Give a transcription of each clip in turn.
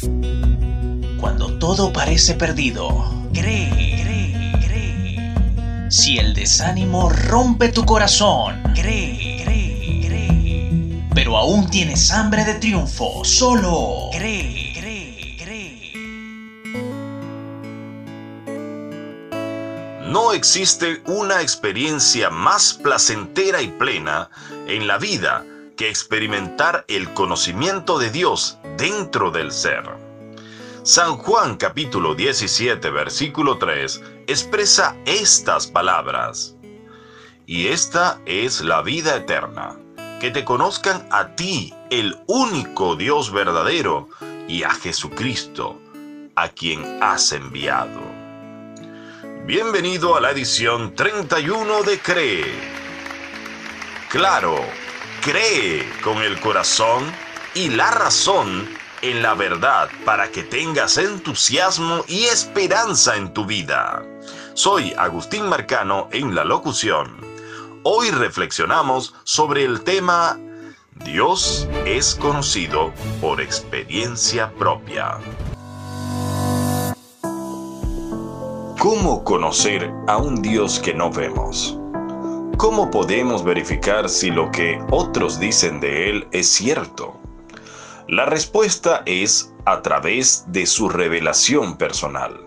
Cuando todo parece perdido, cree, cree, cree. Si el desánimo rompe tu corazón, cree, cree, cree. Pero aún tienes hambre de triunfo, solo cree, cree, cree. No existe una experiencia más placentera y plena en la vida que experimentar el conocimiento de Dios dentro del ser. San Juan capítulo 17 versículo 3 expresa estas palabras. Y esta es la vida eterna, que te conozcan a ti, el único Dios verdadero, y a Jesucristo, a quien has enviado. Bienvenido a la edición 31 de Cree. Claro, Cree con el corazón y la razón en la verdad para que tengas entusiasmo y esperanza en tu vida. Soy Agustín Marcano en la locución. Hoy reflexionamos sobre el tema Dios es conocido por experiencia propia. ¿Cómo conocer a un Dios que no vemos? ¿Cómo podemos verificar si lo que otros dicen de Él es cierto? La respuesta es a través de su revelación personal.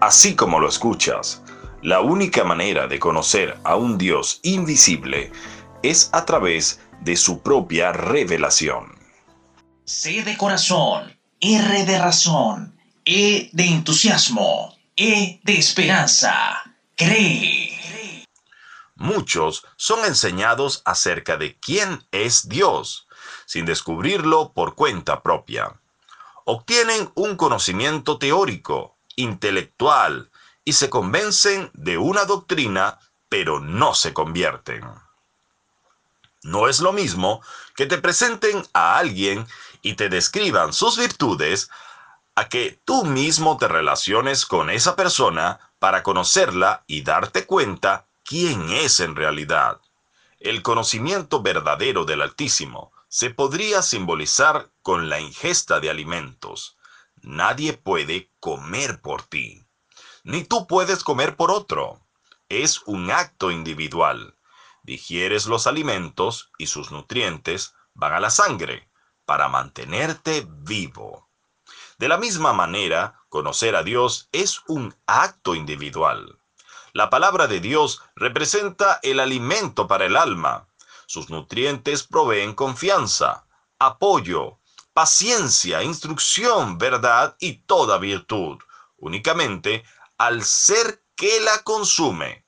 Así como lo escuchas, la única manera de conocer a un Dios invisible es a través de su propia revelación. C de corazón, R de razón, E de entusiasmo, E de esperanza. Cree. Muchos son enseñados acerca de quién es Dios, sin descubrirlo por cuenta propia. Obtienen un conocimiento teórico, intelectual, y se convencen de una doctrina, pero no se convierten. No es lo mismo que te presenten a alguien y te describan sus virtudes a que tú mismo te relaciones con esa persona para conocerla y darte cuenta quién es en realidad. El conocimiento verdadero del Altísimo se podría simbolizar con la ingesta de alimentos. Nadie puede comer por ti, ni tú puedes comer por otro. Es un acto individual. Digieres los alimentos y sus nutrientes van a la sangre para mantenerte vivo. De la misma manera, conocer a Dios es un acto individual. La palabra de Dios representa el alimento para el alma. Sus nutrientes proveen confianza, apoyo, paciencia, instrucción, verdad y toda virtud, únicamente al ser que la consume.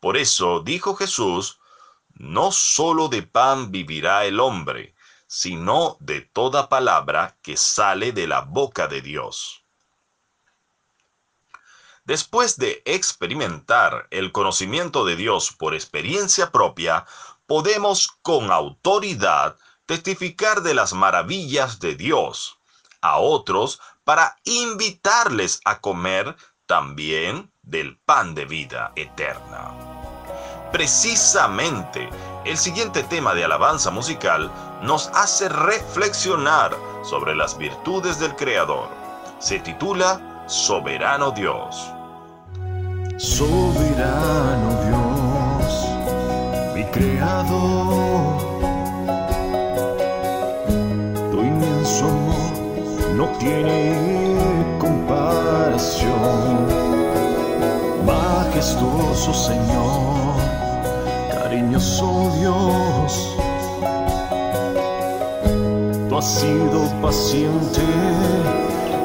Por eso dijo Jesús, no solo de pan vivirá el hombre, sino de toda palabra que sale de la boca de Dios. Después de experimentar el conocimiento de Dios por experiencia propia, podemos con autoridad testificar de las maravillas de Dios a otros para invitarles a comer también del pan de vida eterna. Precisamente, el siguiente tema de alabanza musical nos hace reflexionar sobre las virtudes del Creador. Se titula Soberano Dios. Soberano Dios, mi creador, tiene comparación. Majestuoso Señor, cariñoso Dios, tú has sido paciente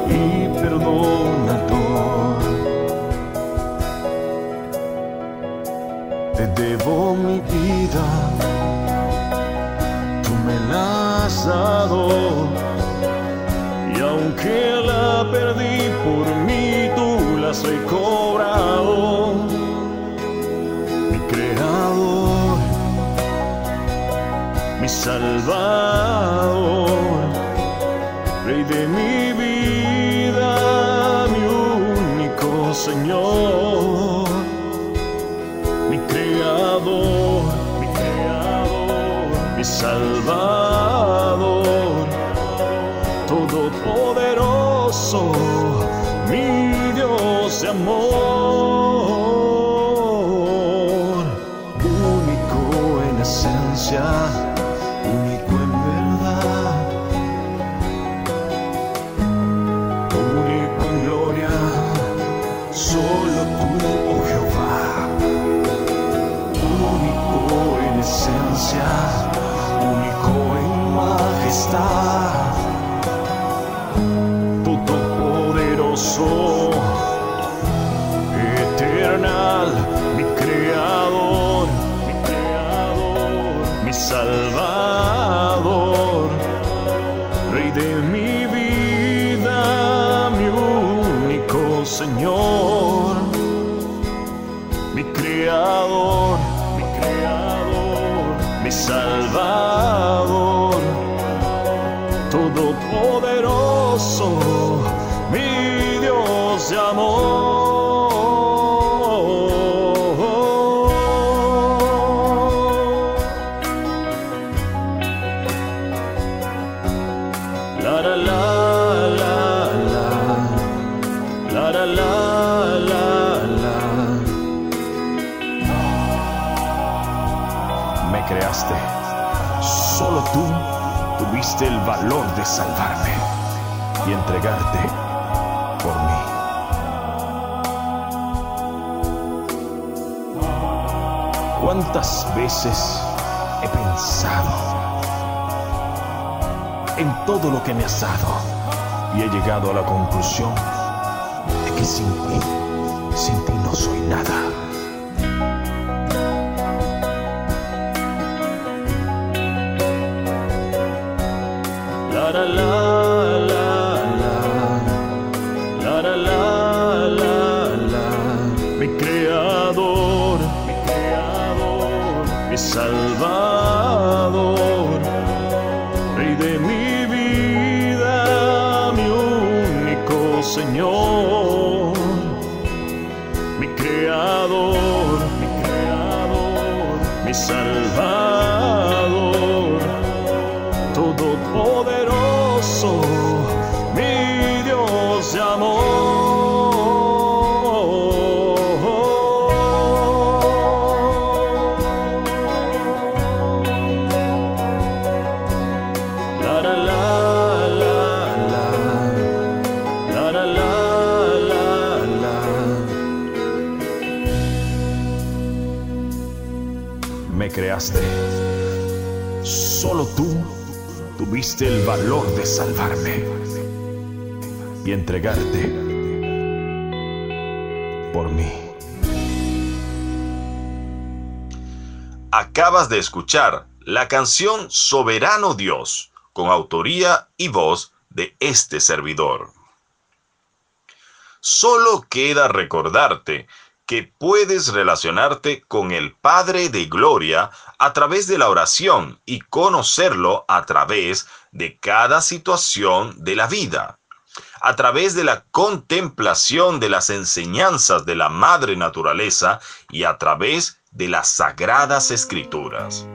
y perdonador. Te debo mi vida, tú me la has dado. Por mí, tú la has recobrado. Mi creador, mi salvador, rey de mi vida, mi único Señor todopoderoso, mi Dios de amor, mi salvador, todopoderoso, tú tuviste el valor de salvarme y entregarte por mí. ¿Cuántas veces he pensado en todo lo que me has dado y he llegado a la conclusión de que sin ti, sin ti no soy nada? Salvador, rey de mi vida, mi único Señor, mi creador, mi creador, mi salvador Me creaste. Solo tú tuviste el valor de salvarme y entregarte por mí. Acabas de escuchar la canción Soberano Dios, con autoría y voz de este servidor. Solo queda recordarte que puedes relacionarte con el Padre de Gloria a través de la oración y conocerlo a través de cada situación de la vida, a través de la contemplación de las enseñanzas de la Madre Naturaleza y a través de las Sagradas Escrituras.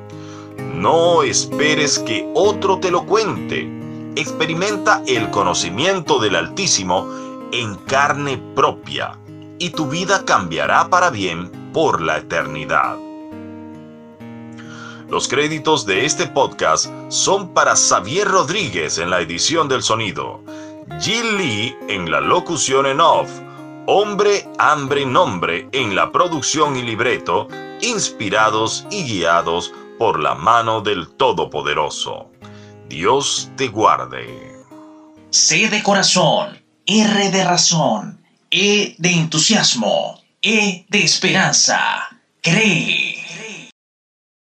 No esperes que otro te lo cuente. Experimenta el conocimiento del Altísimo en carne propia y tu vida cambiará para bien por la eternidad. Los créditos de este podcast son para Xavier Rodríguez en la edición del sonido, Jill Lee en la locución en off, Hombre, Hambre, Nombre en la producción y libreto, inspirados y guiados por la mano del Todopoderoso. Dios te guarde. C de corazón, R de razón, E de entusiasmo, E de esperanza. Cree.